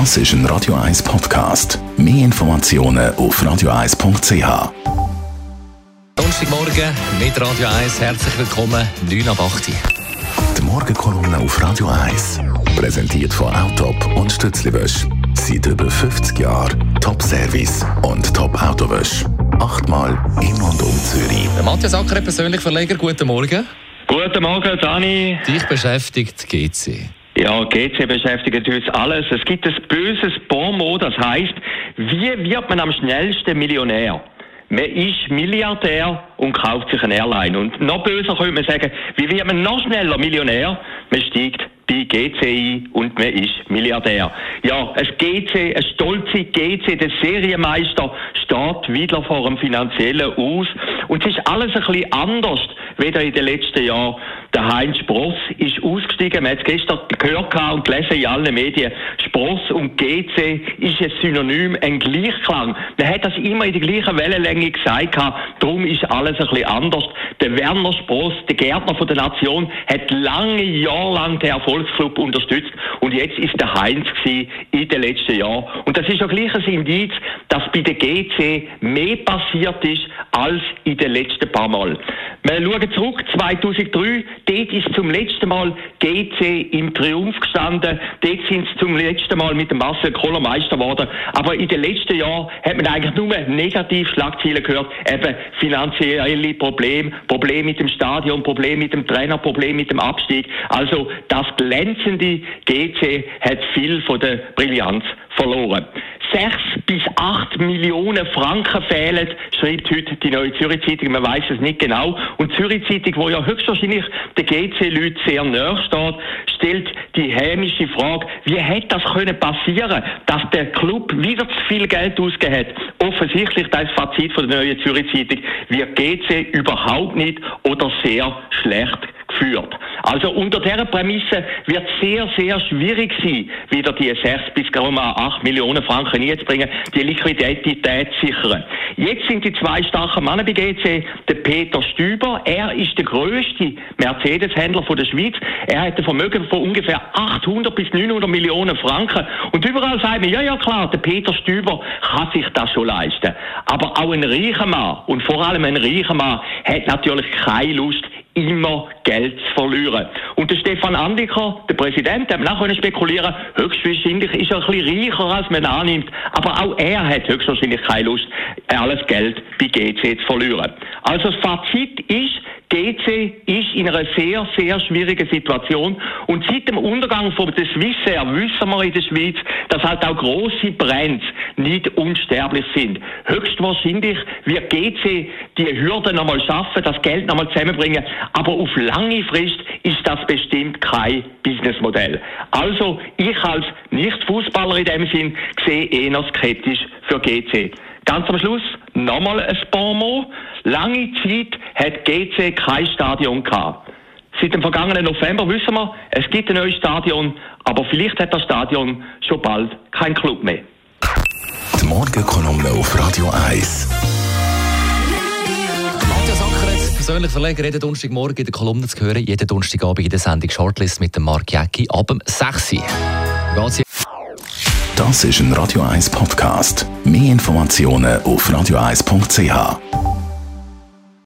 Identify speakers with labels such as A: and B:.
A: Das ist ein Radio 1 Podcast. Mehr Informationen auf radio1.ch.
B: Donnerstagmorgen mit Radio 1. Herzlich willkommen, 9 ab 8 Uhr.
A: Die Morgenkolumne auf Radio 1. Präsentiert von Autop und Stützliwösch. Seit über 50 Jahren Top-Service und Top-Autowösch. Achtmal in und um Zürich.
B: Der Matthias Acker, persönlich Verleger, guten Morgen.
C: Guten Morgen, Dani.
B: Dich beschäftigt GC.
C: Ja, GC beschäftigt uns alles. Es gibt ein böses Bonmot, das heißt, wie wird man am schnellsten Millionär? Man ist Milliardär und kauft sich eine Airline. Und noch böser könnte man sagen, wie wird man noch schneller Millionär? Man steigt bei GC ein und man ist Milliardär. Ja, ein GC, ein stolze GC, der Serienmeister, steht wieder vor einem finanziellen Aus. Und es ist alles ein bisschen anders, weder in den letzten Jahren. Der Heinz Spross ist ausgestiegen. Man hat es gestern gehört und gelesen in allen Medien. Spross und GC ist ein Synonym, ein Gleichklang. Man hat das immer in der gleichen Wellenlänge gesagt. Darum ist alles ein bisschen anders. Der Werner Spross, der Gärtner von der Nation, hat lange Jahre lang den Erfolgsclub unterstützt. Und jetzt ist der Heinz in den letzten Jahren. Und das ist auch gleich ein Indiz, dass bei der GC mehr passiert ist als in den letzten paar Mal. Wir schauen zurück, 2003, dort ist zum letzten Mal GC im Triumph gestanden, dort sind sie zum letzten Mal mit dem Marcel Koller Meister geworden, aber in den letzten Jahren hat man eigentlich nur negativ Schlagzeilen gehört, eben finanzielle Probleme, Probleme mit dem Stadion, Probleme mit dem Trainer, Probleme mit dem Abstieg. Also das glänzende GC hat viel von der Brillanz verloren. 6 bis 8 Millionen Franken fehlen, schreibt heute die Neue Zürich Zeitung. Man weiß es nicht genau. Und Zürich Zeitung, wo ja höchstwahrscheinlich der GC-Leute sehr nahe steht, stellt die hämische Frage, wie hätte das können passieren, dass der Club wieder zu viel Geld ausgegeben hat? Offensichtlich, das Fazit von der Neuen Zürich Zeitung, wird GC überhaupt nicht oder sehr schlecht geführt. Also unter dieser Prämisse wird sehr, sehr schwierig sein, wieder die 6 bis 8 Millionen Franken einzubringen, die Liquidität zu sichern. Jetzt sind die zwei starken Männer bei GC, der Peter Stüber, er ist der größte Mercedes-Händler der Schweiz. Er hat ein Vermögen von ungefähr 800 bis 900 Millionen Franken. Und überall sagt man, ja, ja klar, der Peter Stüber kann sich das schon leisten. Aber auch ein reicher Mann und vor allem ein reicher Mann hat natürlich keine Lust, immer Geld zu verlieren. Und der Stefan Andiker, der Präsident, hat auch spekulieren höchstwahrscheinlich ist er ein bisschen reicher, als man annimmt, aber auch er hat höchstwahrscheinlich keine Lust, alles Geld bei GC zu verlieren. Also das Fazit ist, GC ist in einer sehr, sehr schwierigen Situation. Und seit dem Untergang von der Swissair wissen wir in der Schweiz, dass halt auch grosse Brands nicht unsterblich sind. Höchstwahrscheinlich wird GC die Hürde nochmal schaffen, das Geld nochmal zusammenbringen. Aber auf lange Frist ist das bestimmt kein Businessmodell. Also, ich als Nicht-Fußballer in dem Sinn sehe eher skeptisch für GC. Ganz am Schluss nochmal ein Bonmot. Lange Zeit hat GC kein Stadion gehabt. Seit dem vergangenen November wissen wir, es gibt ein neues Stadion, aber vielleicht hat das Stadion schon bald kein Club mehr.
A: Die Morgenkolumne auf Radio 1.
B: Matthias Ackeret, persönlich Verleger, jeden Donnerstagmorgen in der Kolumne zu hören, jeden Donnerstagabend in der Sendung Shortlist mit dem Mark Jäcki ab dem 6 Uhr.
A: Das ist ein Radio 1 Podcast. Mehr Informationen auf radio1.ch.